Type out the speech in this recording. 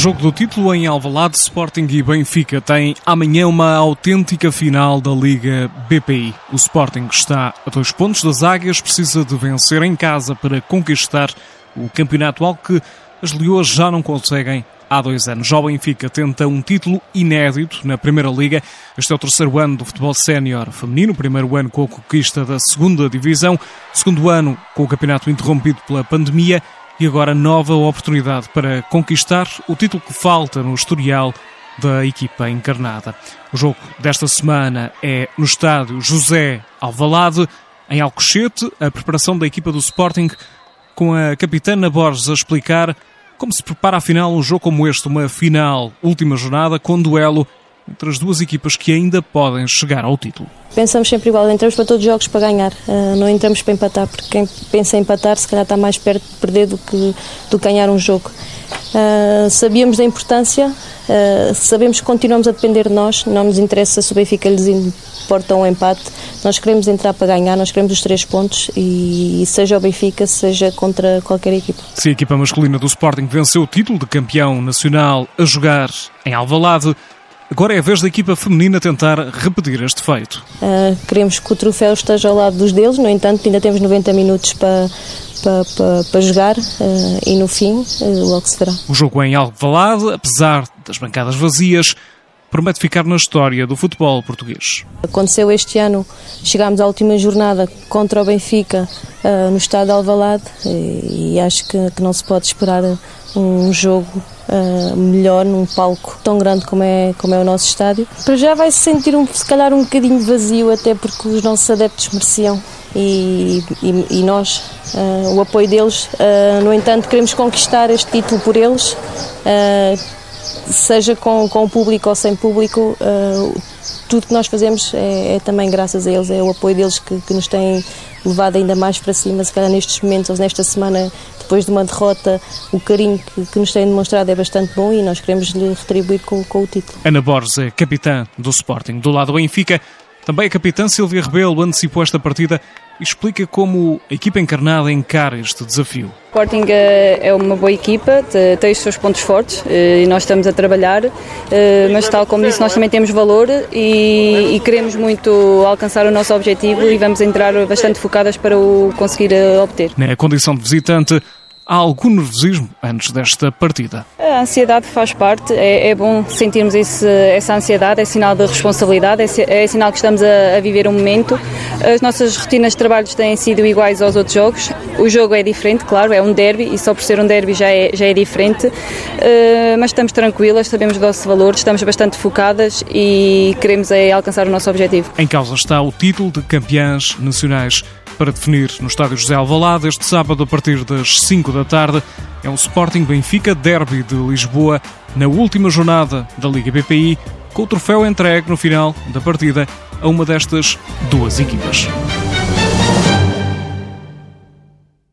Jogo do título em Alvalade, Sporting e Benfica têm amanhã uma autêntica final da Liga BPI. O Sporting está a dois pontos das águias, precisa de vencer em casa para conquistar o campeonato, algo que as Leoas já não conseguem há dois anos. Já o Benfica tenta um título inédito na Primeira Liga. Este é o terceiro ano do futebol sénior feminino, primeiro ano com a conquista da segunda divisão, segundo ano com o campeonato interrompido pela pandemia e agora nova oportunidade para conquistar o título que falta no historial da equipa encarnada. O jogo desta semana é no estádio José Alvalade, em Alcochete, a preparação da equipa do Sporting com a capitana Borges a explicar como se prepara afinal um jogo como este, uma final, última jornada, com duelo entre as duas equipas que ainda podem chegar ao título. Pensamos sempre igual, entramos para todos os jogos para ganhar, uh, não entramos para empatar, porque quem pensa em empatar se calhar está mais perto de perder do que, que ganhar um jogo. Uh, sabíamos da importância, uh, sabemos que continuamos a depender de nós, não nos interessa se o Benfica lhes importa um empate, nós queremos entrar para ganhar, nós queremos os três pontos e seja o Benfica, seja contra qualquer equipa. Se a equipa masculina do Sporting venceu o título de campeão nacional a jogar em Alvalade, Agora é a vez da equipa feminina tentar repetir este feito. Uh, queremos que o troféu esteja ao lado dos deles, no entanto, ainda temos 90 minutos para, para, para, para jogar uh, e no fim uh, logo se verá. O jogo é em Alvalade, apesar das bancadas vazias, promete ficar na história do futebol português. Aconteceu este ano, chegámos à última jornada contra o Benfica uh, no estado de Alvalade e, acho que, não se pode esperar um jogo uh, melhor num palco tão grande como é, como é o nosso estádio. Para já vai se sentir um, se calhar um bocadinho vazio até porque os nossos adeptos mereciam e, e, e nós, uh, o apoio deles. no entanto, queremos conquistar este título por eles seja com, com público ou sem público, uh, tudo que nós fazemos é, é, também graças a eles, é o apoio deles que, que nos tem levado ainda mais para cima, se calhar nestes momentos, ou nesta semana, depois de uma derrota, o carinho que, que nos têm demonstrado é bastante bom e nós queremos lhe retribuir com, com o título. Ana Borges é capitã do Sporting. Do lado do Benfica, também a capitã Silvia Rebelo antecipou esta partida e explica como a equipa encarnada encara este desafio. O Sporting eh, é uma boa equipa, tem os seus pontos fortes eh, e nós estamos a trabalhar, eh, mas tal como disse, nós também temos valor e, e queremos muito alcançar o nosso objetivo e vamos entrar bastante focadas para o conseguir obter. Na condição de visitante, Há algum nervosismo antes desta partida? A ansiedade faz parte, é, é bom sentirmos esse, essa ansiedade, é sinal de responsabilidade, é, é sinal que estamos a, a, viver um momento. As nossas rotinas de trabalho têm sido iguais aos outros jogos, o jogo é diferente, claro, é um derby e só por ser um derby já é, já é diferente, uh, mas estamos tranquilas, sabemos do nosso valor, estamos bastante focadas e queremos é, alcançar o nosso objetivo. Em causa está o título de campeãs nacionais para definir no estádio José Alvalade este sábado a partir das 5 da tarde. É um Sporting Benfica Derby de Lisboa na última jornada da Liga BPI, com o troféu entregue no final da partida a uma destas duas equipas.